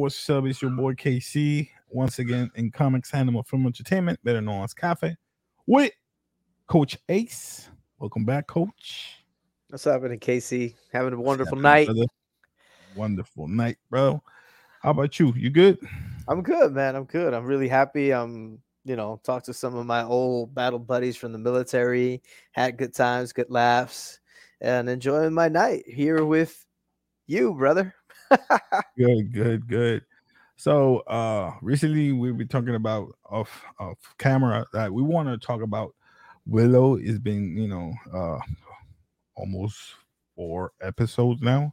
What's up? It's your boy KC once again in Comics Animal Film Entertainment, better known as Cafe, with Coach Ace. Welcome back, Coach. What's happening, Casey? Having a wonderful night. brother? Wonderful night, bro. How about you? You good? I'm good, man. I'm good. I'm really happy. I'm, you know, talked to some of my old battle buddies from the military, had good times, good laughs, and enjoying my night here with you, brother. Good, good, good. So uh recently we've been talking about off off camera that we want to talk about Willow is been, you know, uh almost four episodes now.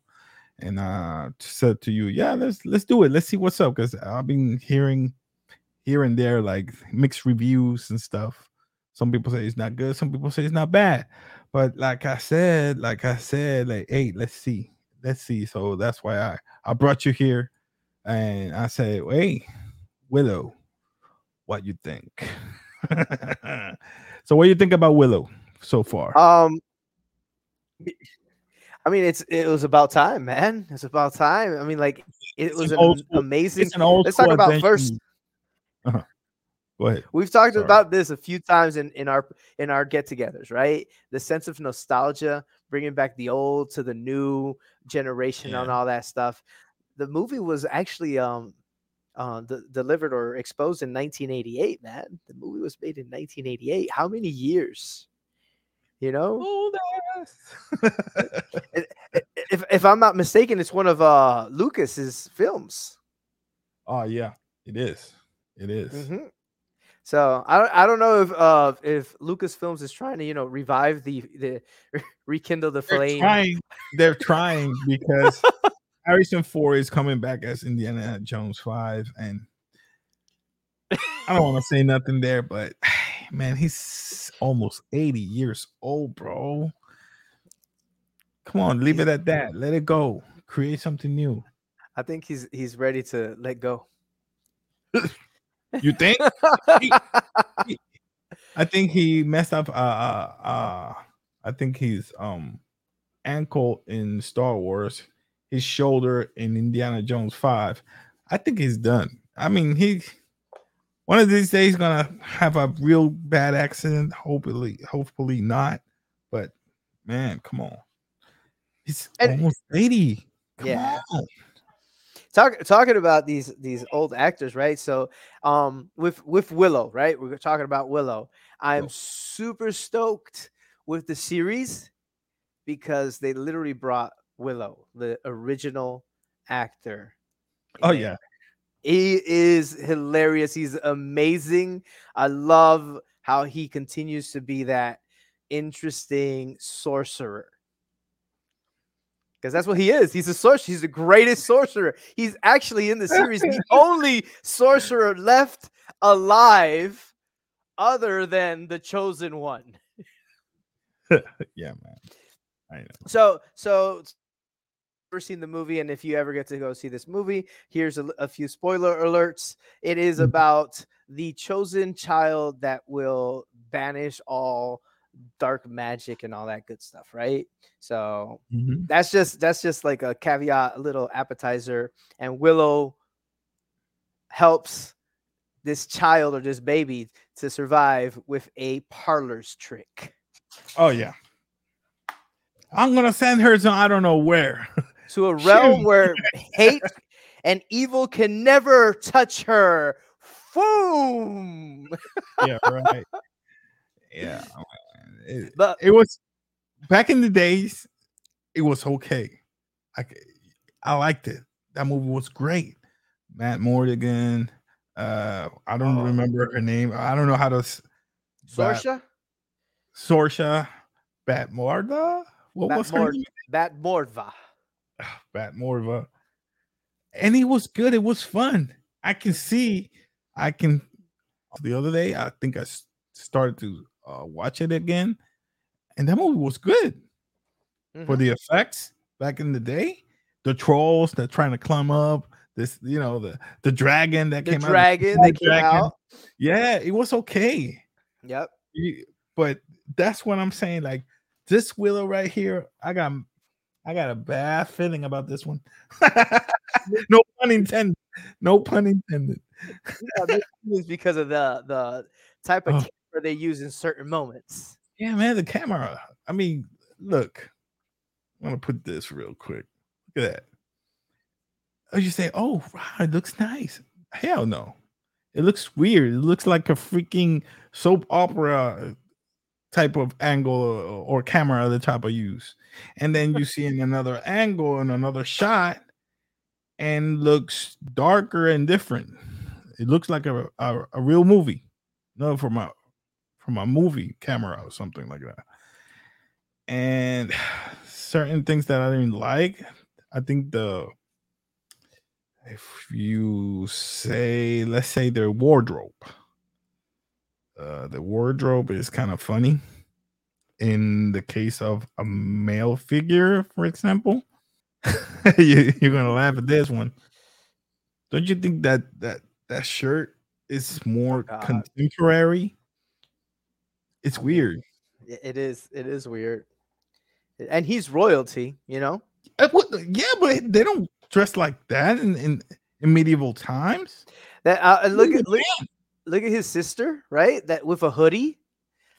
And uh said to you, yeah, let's let's do it. Let's see what's up. Because I've been hearing here and there like mixed reviews and stuff. Some people say it's not good, some people say it's not bad. But like I said, like I said, like, hey, let's see. Let's see. So that's why I I brought you here and I said, hey, Willow, what you think? so what do you think about Willow so far? Um, I mean, it's it was about time, man. It's about time. I mean, like it was an an amazing. it's an old Let's talk about adventure first. movie. Uh-huh. Go ahead. We've talked Sorry. about this a few times in, in our in our get-togethers, right? The sense of nostalgia, bringing back the old to the new generation and all that stuff. The movie was actually um uh, de- delivered or exposed in 1988, man. The movie was made in 1988. How many years? You know, Old ass. If if I'm not mistaken, it's one of uh Lucas's films. oh yeah, it is. It is. Mhm. So I don't, I don't know if uh if Lucasfilms is trying to you know revive the the rekindle the They're flame. trying. They're trying because Harrison Ford is coming back as Indiana Jones Five, and I don't want to say nothing there, but man, he's almost eighty years old, bro. Come on, leave it at that. Let it go. Create something new. I think he's he's ready to let go. You think? I think he messed up. Uh, uh, uh, I think his um ankle in Star Wars, his shoulder in Indiana Jones Five. I think he's done. I mean, he one of these days gonna have a real bad accident. Hopefully, hopefully not. But man, come on, he's And- almost eighty. Come Yeah. on. Talk, talking about these these old actors, right? So, um, with with Willow, right? We're talking about Willow. I'm Willow. super stoked with the series because they literally brought Willow, the original actor. Oh yeah, He is hilarious. He's amazing. I love how he continues to be that interesting sorcerer. Because that's what he is. He's a sorcerer. He's the greatest sorcerer. He's actually in the series the only sorcerer left alive other than the chosen one. yeah, man. I know. So, so never seen the movie, and if you ever get to go see this movie, here's a few spoiler alerts. It is Mhm. about the chosen child that will banish all dark magic and all that good stuff, right? So Mhm. that's just that's just like a caveat, a little appetizer, and Willow helps this child or this baby to survive with a parlor's trick. Oh yeah. I'm gonna send her to I don't know where. to a realm where hate and evil can never touch her. Boom! yeah, right. Yeah. It, But it was back in the days, it was okay. I I liked it. That movie was great. Madmartigan. Uh I don't Oh. remember her name. I don't know how to Sorsha, Sorsha Bat Morda? What Bat was her Mord- name? Bat Morva. And it was good. It was fun. I can see. I can. The other day, I think I started to uh, watch it again, and that movie was good for Mhm. the effects back in the day. The trolls that trying to climb up. This, you know, the the dragon that The came dragon out. that came out. Yeah, it was okay. Yep. But that's what I'm saying. Like this Willow right here, I got I got a bad feeling about this one. no pun intended. No pun intended. Yeah, because of the the type of Camera they use in certain moments. Yeah, man, the camera. I mean, look. I'm gonna put this real quick. Look at that. Oh, you say, oh, wow, it looks nice. Hell no. It looks weird. It looks like a freaking soap opera type of angle or, or camera the type of use. And then you see in another angle and another shot and looks darker and different. It looks like a, a, a real movie. No, from a from a movie camera or something like that. And certain things that I didn't like, I think the if you say let's say their wardrobe uh the wardrobe is kind of funny in the case of a male figure for example you, you're gonna laugh at this one don't you think that that that shirt is more God. contemporary it's I weird It is it is weird. And he's royalty, you know? Uh, yeah but they don't dress like that in in, in medieval times That uh, look at look, look at his sister, right? That with a hoodie.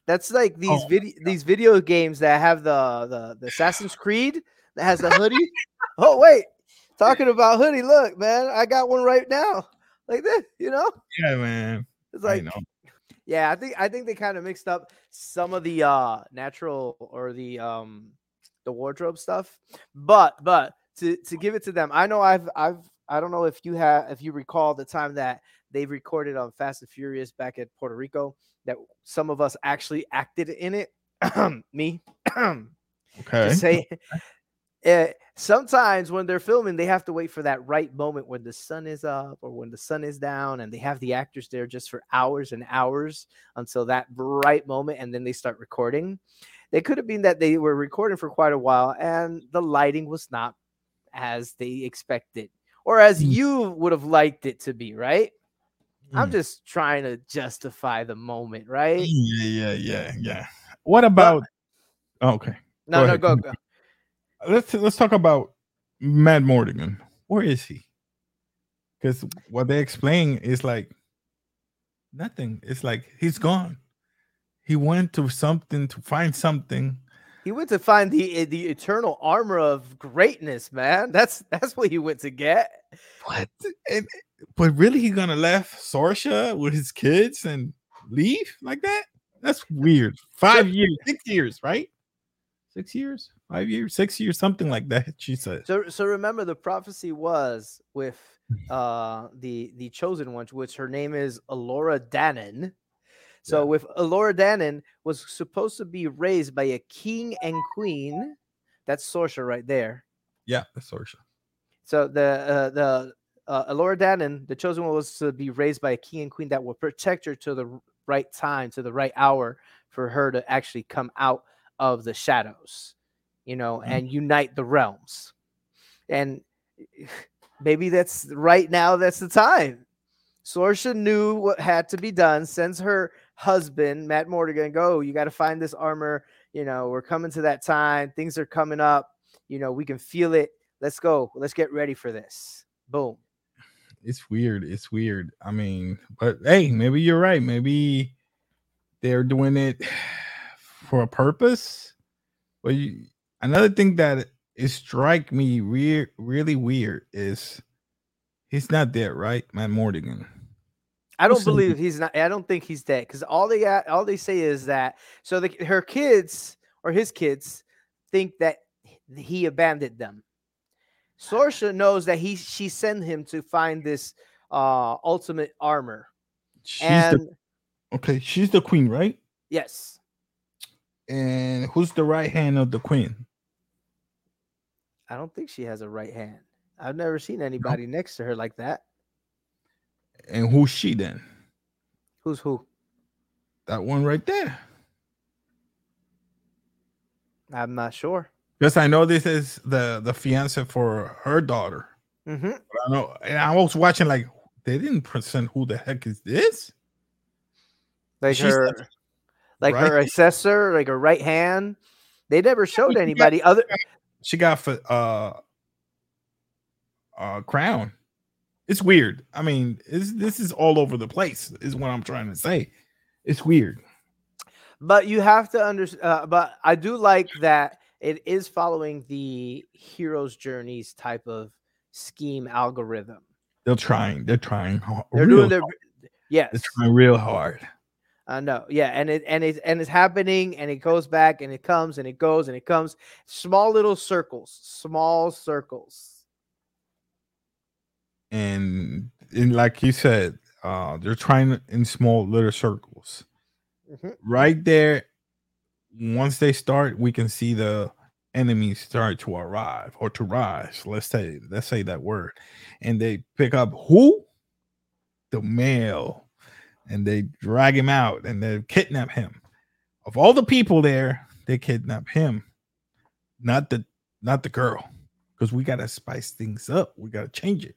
That's like these Oh video these video games that have the, the the Assassin's Creed that has the hoodie. oh wait, talking about hoodie. Look, man, I got one right now, like this. You know, yeah man it's i like know yeah. I think I think they kind of mixed up some of the uh natural or the um the wardrobe stuff, but but to to give it to them, I know I've I've I don't know if you have if you recall the time that they recorded on Fast and Furious back at Puerto Rico that some of us actually acted in it. Me. okay to say eh, sometimes when they're filming they have to wait for that right moment when the sun is up or when the sun is down and they have the actors there just for hours and hours until that right moment and then they start recording They could have been that they were recording for quite a while and the lighting was not as they expected or as Mm. you would have liked it to be right i'm Mm. just trying to justify the moment right Yeah, yeah, yeah, yeah. What about? oh, okay, no go no ahead, go go let's let's talk about Madmartigan. Where is he? Because what they explain is like nothing. It's like he's gone. He went to something to find something. He went to find the eh, the eternal armor of greatness, man. That's that's what he went to get. What? And, but really, he gonna left Sorsha with his kids and leave like that? That's weird. Five years, six years, right? Six years, five years, six years, something like that. She said. So so remember the prophecy was with uh the the chosen one, which her name is Alora Danan. So Yeah. with Alora Danan was supposed to be raised by a king and queen. That's Sorsha right there. Yeah, that's Sorsha. So the uh, the uh, Alora Danan, the chosen one, was to be raised by a king and queen that will protect her to the right time, to the right hour, for her to actually come out of the shadows, you know, Mhm. and unite the realms. And maybe that's right now. That's the time. Sorsha knew what had to be done. Sends her husband Madmartigan. Go. You got to find this armor. You know, we're coming to that time. Things are coming up. You know, we can feel it. Let's go. Let's get ready for this. Boom. it's weird. It's weird. I mean, but hey, maybe you're right. Maybe they're doing it for a purpose. But you, another thing that is strike me weird, really weird is he's not dead, right? Madmartigan. I don't believe he's not. I don't think he's dead because all they got, all they say is that so the, her kids or his kids think that he abandoned them. Sorsha knows that he she sent him to find this uh ultimate armor, She's and the okay. She's the queen, right? yes, And who's the right hand of the queen? I don't think she has a right hand. I've never seen anybody next to her like that. And who's she then? Who's who? That one right there. I'm not sure. Because I know this is the the fiance for her daughter. hmm I know, and I was watching like they didn't present who the heck is this? Like She's her, like her right- assessor, like her right hand. They never showed anybody other she got for uh uh crown. It's weird. I mean, this is all over the place. Is what I'm trying to say. It's weird. But you have to understand. Uh, but I do like that it is following the hero's journeys type of scheme algorithm. They're trying. They're trying. They're doing their yes. They're trying real hard. I know. Yeah, and it and it and it's happening and it goes back and it comes and it goes and it comes. Small little circles, small circles. And and like you said, uh they're trying in small little circles. Mm-hmm. Right there, once they start, we can see the enemies start to arrive or to rise. Let's say let's say that word. And they pick up who? The male and they drag him out and they kidnap him. Of all the people there, they kidnap him, not the not the girl, because we gotta spice things up. We gotta change it.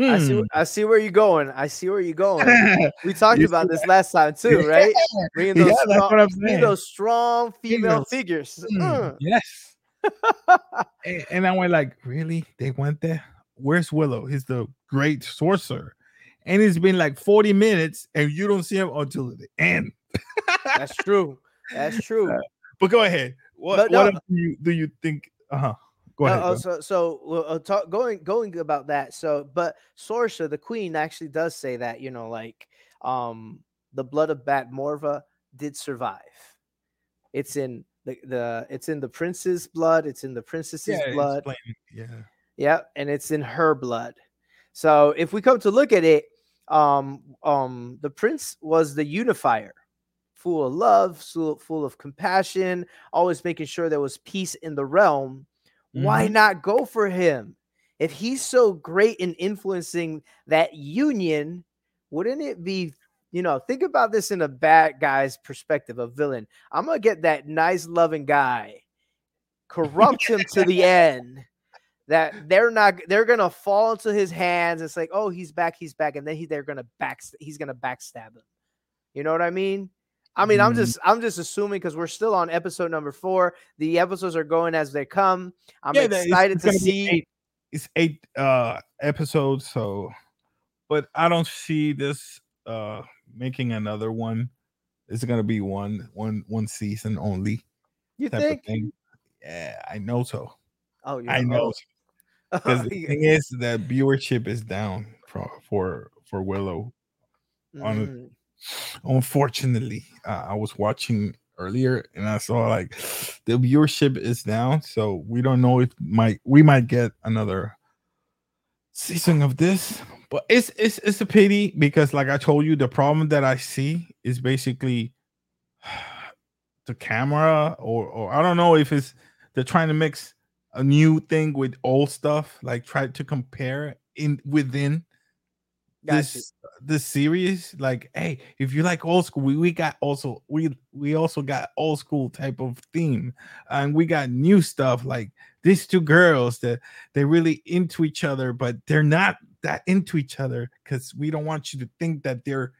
I see. Hmm. I see where you're going. I see where you're going. we talked about this last time too, right? Bringing those, yeah, strong, bringing those strong female figures. Mm, yes. and, and I went like, really? They went there? Where's Willow? He's the great sorcerer and it's been like 40 minutes and you don't see him until the end. That's true. That's true. Uh, but go ahead. What, no, what do you do you think? Uh-huh. Go ahead. Uh, so so uh, talk, going going about that. So but Sorsha, the queen, actually does say that, you know, like um the blood of Bat Morva did survive. It's in the, the it's in the prince's blood, it's in the princess's yeah, blood. Yeah. Yeah, and it's in her blood. So if we come to look at it, um, um, the prince was the unifier, full of love, full, of compassion, always making sure there was peace in the realm. Mm-hmm. Why not go for him? If he's so great in influencing that union, wouldn't it be you know, think about this in a bad guy's perspective, a villain. I'm gonna get that nice loving guy, corrupt him to the end, that they're not they're gonna fall into his hands. It's like, oh, he's back, he's back, and then he they're gonna back he's gonna backstab him. You know what I mean? I mean, mm. I'm just I'm just assuming because we're still on episode number four. The episodes are going as they come. I'm yeah, excited it's, it's to see. Eight, it's eight uh episodes, so but I don't see this uh making another one. It's gonna be one one one season only. You think? Yeah, I know so. Oh, yeah. I know. Because the thing is that viewership is down for for for Willow. Mm. Unfortunately, uh, I was watching earlier and I saw like the viewership is down, so we don't know if might we might get another season of this. But it's it's it's a pity because, like I told you, the problem that I see is basically the camera, or or I don't know if it's they're trying to mix a new thing with old stuff, like try to compare in within this this series. Like, hey, if you like old school, we, we got also we we also got old school type of theme, and we got new stuff like these two girls that they're really into each other, but they're not that into each other because we don't want you to think that they're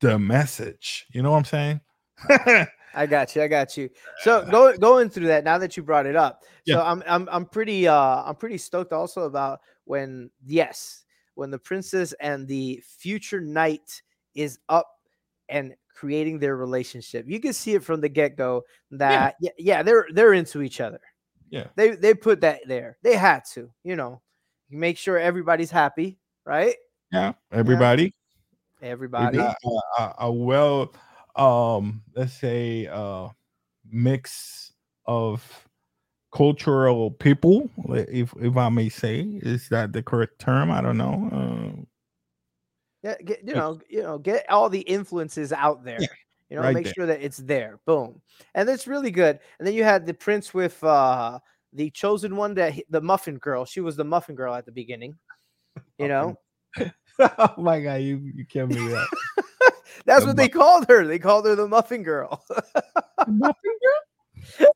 the message. You know what I'm saying? I got you. I got you. So going going through that now that you brought it up. Yeah. So I'm I'm I'm pretty uh I'm pretty stoked also about when yes, when the princess and the future knight is up and creating their relationship. You can see it from the get-go that yeah, yeah, yeah they're they're into each other. Yeah. They they put that there. They had to, you know. make sure everybody's happy, right? Yeah, everybody. Yeah. Everybody. A, a, a well um let's say uh mix of cultural people if if i may say is that the correct term? I don't know uh, yeah get, you know you know get all the influences out there yeah, you know right make there. sure that it's there boom. And it's really good. And then you had the prince with uh the chosen one that the muffin girl. She was the muffin girl at the beginning you know? Oh my god you you killed me that That's the what they called her. They called her the Muffin Girl. muffin Girl?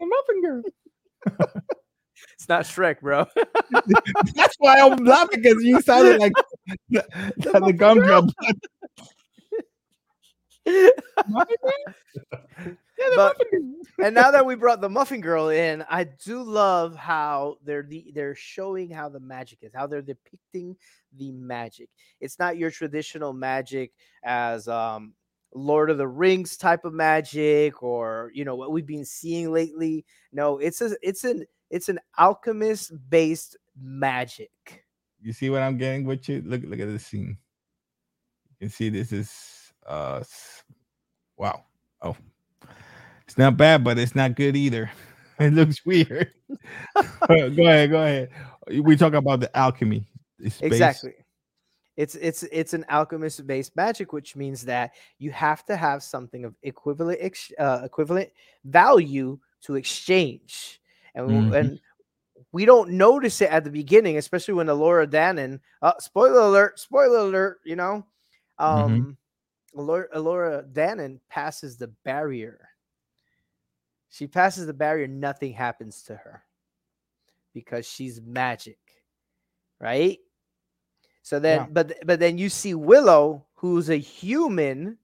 the Muffin Girl. it's not Shrek, bro. That's why I'm laughing because you sounded like the, the, the gumdrop. Muffin Man? Yeah, the But- Muffin Man. and now that we brought the muffin girl in i do love how they're the, they're showing how the magic is how they're depicting the magic it's not your traditional magic as um lord of the rings type of magic or you know what we've been seeing lately no it's a it's an it's an alchemist based magic You see what I'm getting with you? Look, look at this scene. You can see this is uh wow. Oh, it's not bad, but it's not good either. It looks weird. go ahead, go ahead. We talk about the alchemy. It's based- exactly it's it's it's an alchemist based magic which means that you have to have something of equivalent ex- uh, equivalent value to exchange and Mhm. and we don't notice it at the beginning especially when Alora Danan uh, spoiler alert spoiler alert you know um Alora, Alora Danan passes the barrier she passes the barrier nothing happens to her because she's magic right so then Yeah. but but then you see willow who's a human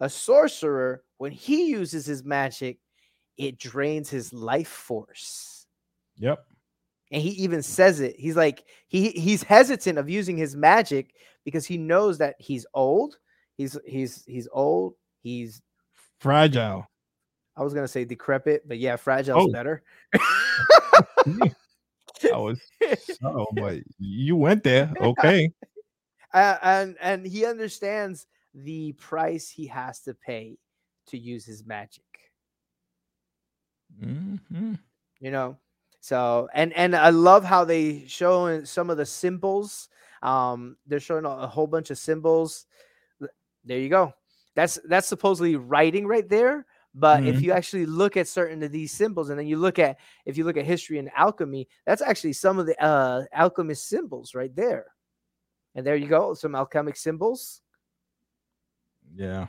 a sorcerer when he uses his magic it drains his life force Yep. and he even says it he's like he he's hesitant of using his magic because he knows that he's old he's he's he's old he's Fragile. i was gonna say decrepit but yeah fragile's Oh. better I was but you went there. Okay. Uh, and and he understands the price he has to pay to use his magic Mhm. you know so and and i love how they show in some of the symbols um they're showing a, whole bunch of symbols there you go that's that's supposedly writing right there but if Mhm. you actually look at certain of these symbols and then you look at if you look at history and alchemy that's actually some of the uh alchemist symbols right there and there you go some alchemic symbols Yeah.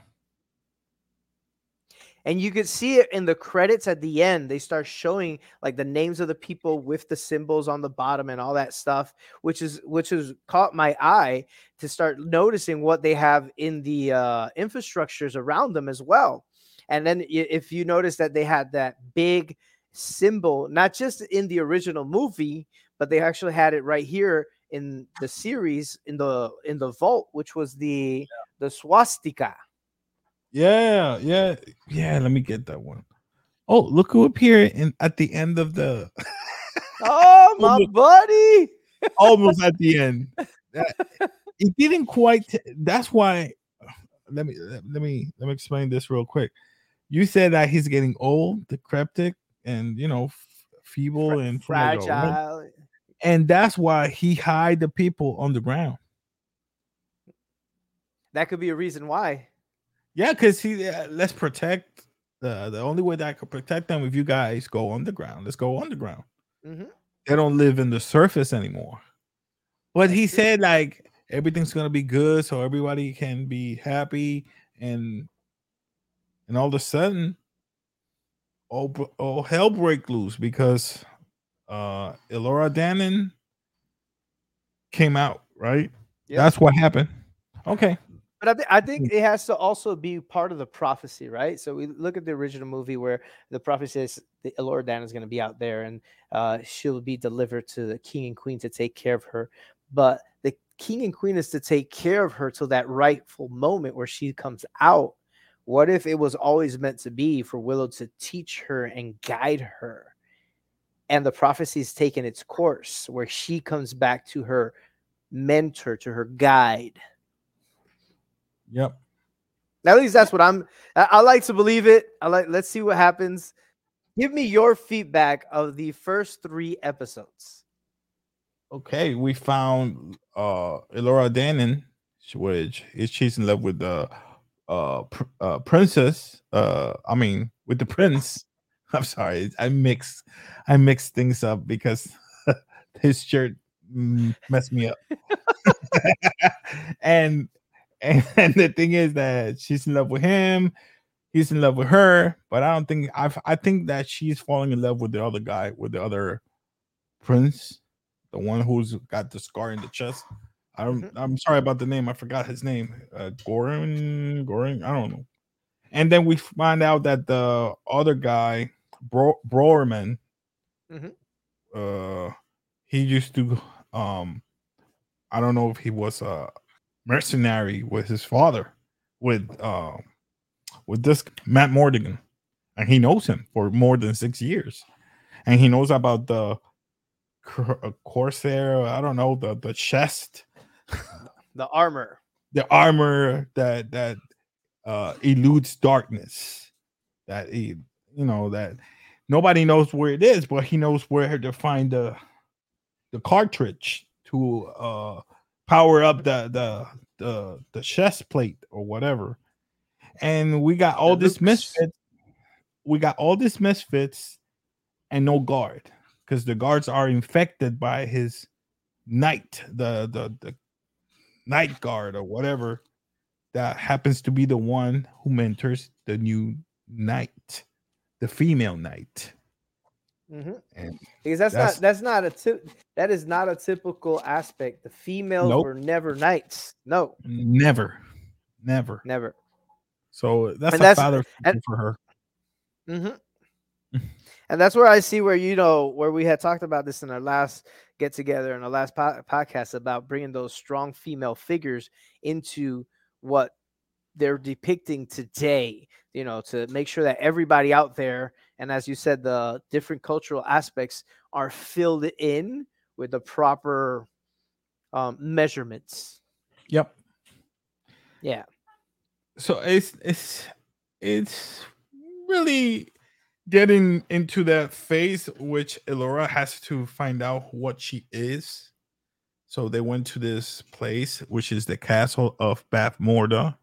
And you could see it in the credits at the end they start showing like the names of the people with the symbols on the bottom and all that stuff which is which has caught my eye to start noticing what they have in the uh infrastructures around them as well. And then if you notice that they had that big symbol not just in the original movie but they actually had it right here in the series in the in the vault which was the the swastika Yeah. Yeah. Yeah. Let me get that one. Oh, look who appeared in at the end of the oh my Almost- buddy almost at the end. That- it didn't quite. t- that's why. Let me let me let me explain this real quick. You said that he's getting old, decrepit, and you know f- feeble and fragile, right? fragile. and that's why he hide the people on the ground. That could be a reason why. Yeah, because he uh, let's protect the the only way that I could protect them if you guys go underground. Let's go underground. Mhm. They don't live in the surface anymore. But he said like everything's gonna be good, so everybody can be happy, and and all of a sudden, all all hell break loose because uh Elora Danan came out right. Yep. That's what happened. Okay. But I, th- I think it has to also be part of the prophecy, right? So we look at the original movie where the prophet says the Lord Dan is going to be out there and uh, she'll be delivered to the king and queen to take care of her. But the king and queen is to take care of her till that rightful moment where she comes out. What if it was always meant to be for Willow to teach her and guide her? And the prophecy is taking its course where she comes back to her mentor, to her guide. Yep. At least that's what I'm. I, I like to believe it. I like. Let's see what happens. Give me your feedback of the first three episodes. Okay, we found uh Elora Danan, which is she's in love with the uh, pr- uh princess. Uh, I mean with the prince. I'm sorry, I mix I mix things up because his shirt mm, messed me up. and, and and the thing is that she's in love with him. He's in love with her, but I don't think I I think that she's falling in love with the other guy, with the other prince the one who's got the scar in the chest. I don't. Mhm. I'm sorry about the name. I forgot his name. Uh, Goring, Goran. I don't know. and then we find out that the other guy, Bro- Boorman, Mhm. uh, he used to, um, I don't know if he was a mercenary with his father, with uh, with this Madmartigan, and he knows him for more than six years, and he knows about the uh, Corsair. I don't know the the chest, The armor. the armor that that uh eludes darkness that he you know that nobody knows where it is but he knows where to find the the cartridge to uh power up the the the the chest plate or whatever and we got all this misfits we got all this misfits and no guard because the guards are infected by his knight the the the night guard or whatever that happens to be the one who mentors the new knight, the female knight. Hmm And Because that's, That's- not that's not a tip. That is not a typical aspect. The females Nope. were never knights. No, never, never. never. So that's And a that's- father and- for her. Mm-hmm. and that's where I see where you know where we had talked about this in our last get together in our last po- podcast about bringing those strong female figures into what they're depicting today. You know, to make sure that everybody out there, and as you said, the different cultural aspects are filled in with the proper um, measurements. Yep. Yeah. So it's it's it's really getting into that phase which Elora has to find out what she is. So they went to this place, which is the castle of Bath Morda,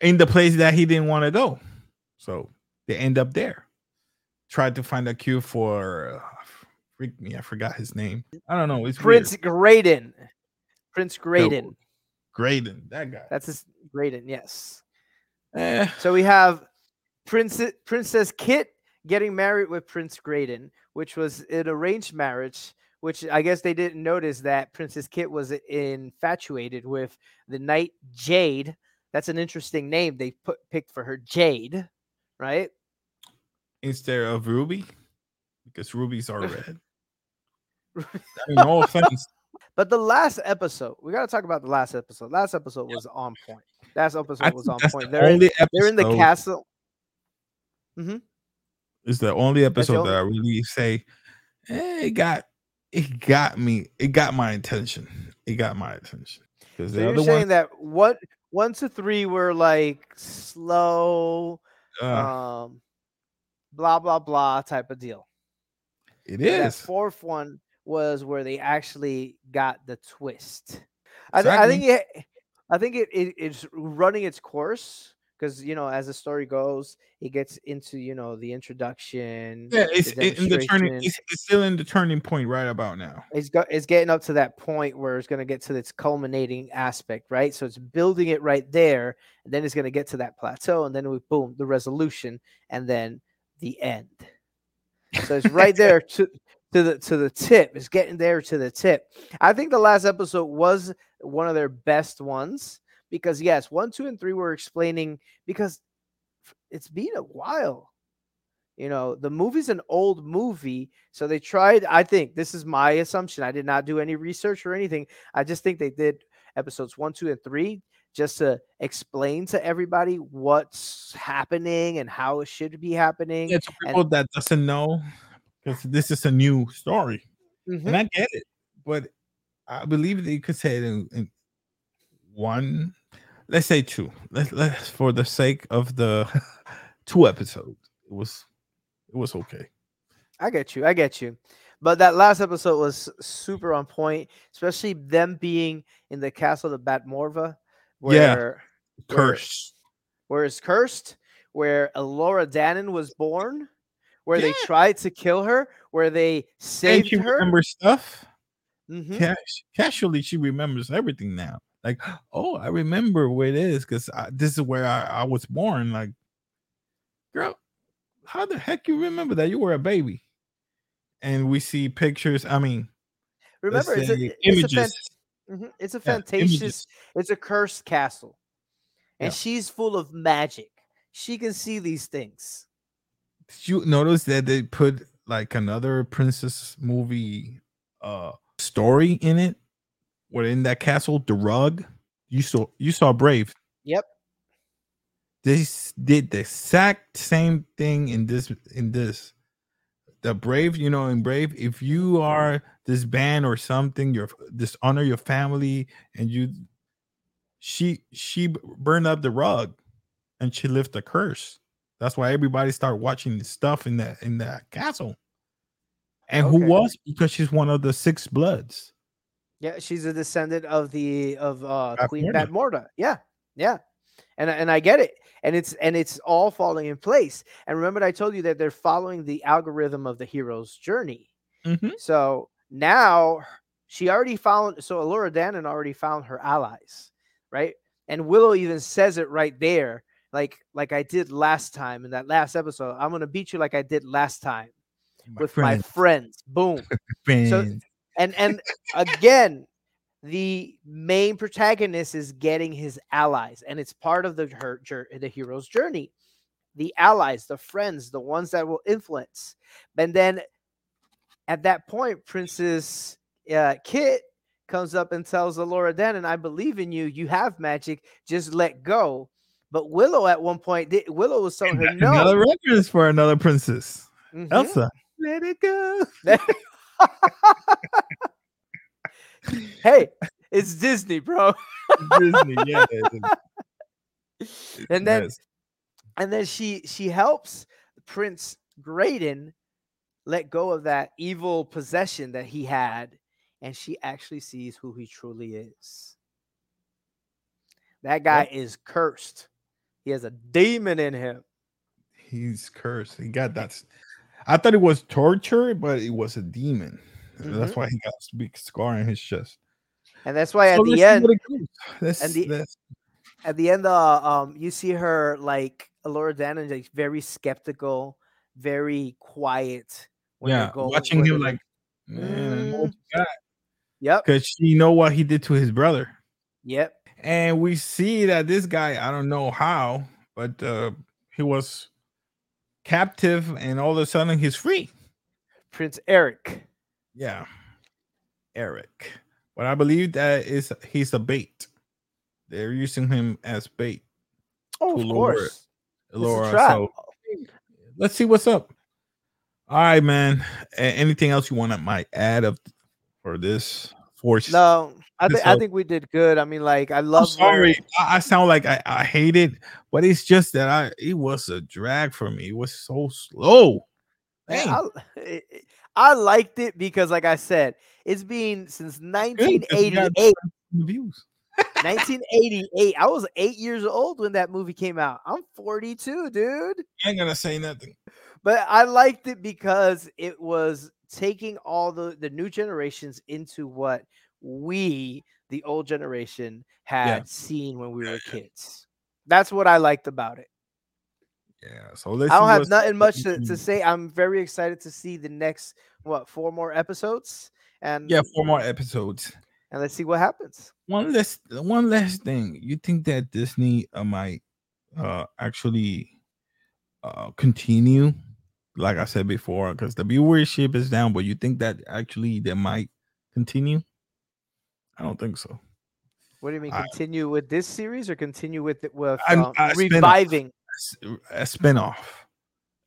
in the place that he didn't want to go. So they end up there. Tried to find a cure for uh, freak me, I forgot his name. I don't know. It's Prince Prince Graydon. Prince Graydon. Graydon, that guy. That's his Graydon, yes. Eh, So we have Princess Princess Kit getting married with Prince Graydon, which was an arranged marriage. Which I guess they didn't notice that Princess Kit was infatuated with the knight Jade. That's an interesting name they put picked for her, Jade, right? instead of Ruby, because rubies are red. I mean, no offense. But the last episode, we got to talk about the last episode. Last episode was on point. Last episode was on that's point. the They're in, only they're in the castle. It's the only episode only- that I really say eh, it got it got me. It got my attention. It got my attention because So the you're other saying one, that what one to three were like slow, uh, um, blah blah blah type of deal. it And That is. fourth one was where they actually got the twist. I, th- I think it, I think it, it it's running its course because you know as the story goes, it gets into you know the introduction. Yeah, it's the in the turning. It's, it's still in the turning point right about now. it's go, it's getting up to that point where it's going to get to its culminating aspect, right? So it's building it right there, and then it's going to get to that plateau, and then we boom the resolution, and then the end. So it's right there to to the to the tip. It's getting there to the tip. I think the last episode was one of their best ones because yes, one, two, and three were explaining because it's been a while. You know, the movie's an old movie, so they tried. I think this is my assumption. I did not do any research or anything. I just think they did episodes one, two, and three just to explain to everybody what's happening and how it should be happening. Yeah, to people that doesn't know, because this is a new story, Mhm. and I get it, but I believe that you could say it in, in one. Let's say two. Let's let's for the sake of the two episodes. It was it was okay. I get you. I get you. But that last episode was super on point, especially them being in the castle of Bat Morva, where Yeah. where- Curse. where it's cursed, where Elora Danan was born, where they tried to kill her, where they And saved she her. remembers stuff. Mhm. Cas- casually, she remembers everything now. Like, oh, I remember where it is because this is where I, I was born. Like, girl, how the heck you remember that you were a baby? And we see pictures. I mean, Remember, it's a, it's a, fan- mhm, it's a Yeah, fantastious, it's a cursed castle, and Yeah. she's full of magic. she can see these things. Did you notice that they put like another princess movie uh story in it? Where in that castle, the rug. You saw you saw Brave. Yep. They did the exact same thing in this in this. The Brave, you know, in Brave, if you are this band or something, you're dishonor your family, and you she she burned up the rug and she left a curse. That's why everybody started watching the stuff in that in that castle. And who was because she's one of the six bloods. Yeah, she's a descendant of the of uh Bat Queen Morda. Bat Morda. Yeah, yeah, and I- and I get it, and it's and it's all falling in place. And remember, I told you that they're following the algorithm of the hero's journey. Mhm. So now she already found. So Alora Danan already found her allies, right? And Willow even says it right there, like like I did last time in that last episode. I'm gonna beat you like I did last time with my friends. Boom. friends. And and again the main protagonist is getting his allies and it's part of the her jour- the hero's journey the allies the friends the ones that will influence and then at that point princess uh, kit comes up and tells Alora Dan, and I believe in you. You have magic. Just let go. But Willow at one point, did, Willow was telling her no. Another reference for another princess. Mhm. Elsa. Let it go. hey, it's Disney, bro. Disney, yeah. And then Yes. and then she she helps Prince Graydon let go of that evil possession that he had, and she actually sees who he truly is. That guy is cursed. He has a demon in him. he's cursed. He got that. I thought it was torture, but it was a demon. That's Mhm. why he got a big scar in his chest. And that's why at So let's the end, goes. Let's, the- at the end, uh, um, you see her like Alora Danan, like very skeptical, very quiet. when yeah, watching him like, man, Mm. because Yep, she know what he did to his brother, yep. and we see that this guy, I don't know how, but uh he was captive, and all of a sudden he's free. Prince Airk. Yeah, Airk. But I believe that is he's a bait. They're using him as bait. Oh, of lure course. It's a Laura. trap. So oh, let's see what's up. All right, man. Anything else you want to might add of for this force? No, I This think I think we did good. I mean, like I I'm love. where- sorry. I, I sound like I, I hate it, but it's just that I it was a drag for me. It was so slow. Man. I, it- it- I liked it because, like I said, it's been since Good, 'cause we 1988. Views. 1988. I was eight years old when that movie came out. I'm 42, dude. I ain't gonna say nothing. But I liked it because it was taking all the the new generations into what we, the old generation, had seen when we were kids. That's what I liked about it. Yeah. So let's. I don't have nothing much to, to say. I'm very excited to see the next what four more episodes, and Yeah, four more episodes. and let's see what happens. one last one last thing you think that disney uh, might uh actually uh continue like i said before because the viewership is down but you think that actually they might continue i don't think so What do you mean? I- Continue with this series or continue with it with um, I off. reviving? S- a spin-off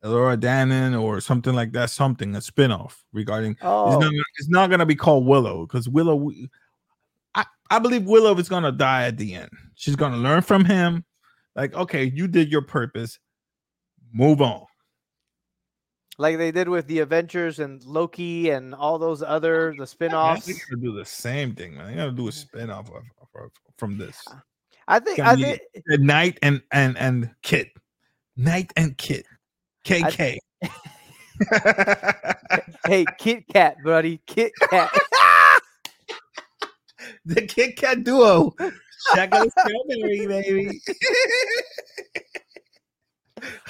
Laura Danan or something like that, something a spin-off regarding it's Oh, not it's not gonna be called Willow because Willow I, I believe Willow is gonna die at the end. She's gonna learn from him. Like, okay, you did your purpose. Move on. Like they did with the Avengers and Loki and all those other the spin-offs. They're gonna do the same thing, man. They're gonna do a spin-off of, of- from this. I think I think The Knight and and and Kit. Knight and Kit. KK. hey Kit Kat, buddy, Kit Kat. the Kit Kat duo. Chocolate strawberry, baby.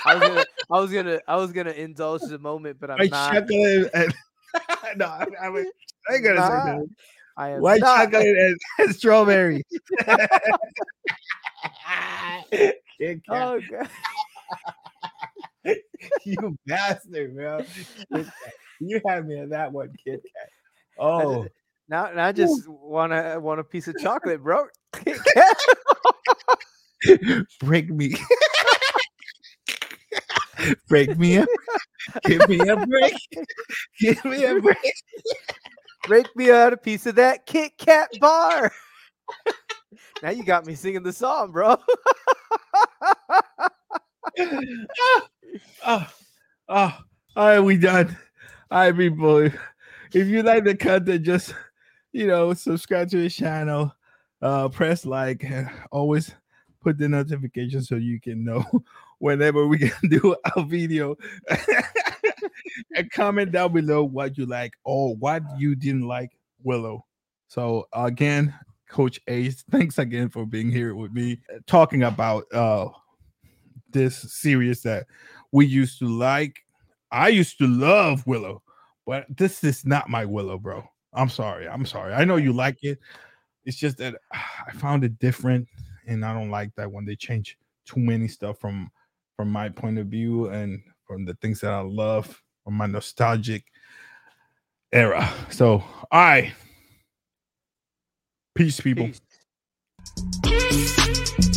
I was gonna, I was gonna, I was gonna indulge the moment, but I'm White not. chocolate and no, I, I, was- I ain't gonna Nah, say that. I am White not. chocolate and, and strawberry. Oh god. you bastard, man. You had me at that one, Kit Kat. Oh, now, now I just want to want a piece of chocolate, bro. break me. Break me up. Give me a break. Give me a break. Break me out a piece of that Kit Kat bar. now you got me singing the song, bro. oh, oh, all right, we done. All right, people. If you like the content, just you know, subscribe to the channel, uh, press like, and always put the notification so you can know whenever we can do a video. and comment down below what you like or what you didn't like Willow. So again, Coach Ace, thanks again for being here with me, talking about uh this series that we used to like. I used to love Willow, but this is not my Willow, bro. I'm sorry. I'm sorry. I know you like it. It's just that I found it different, and I don't like that when they change too many stuff from from my point of view and from the things that I love from my nostalgic era. So, all right. Peace, people. Peace.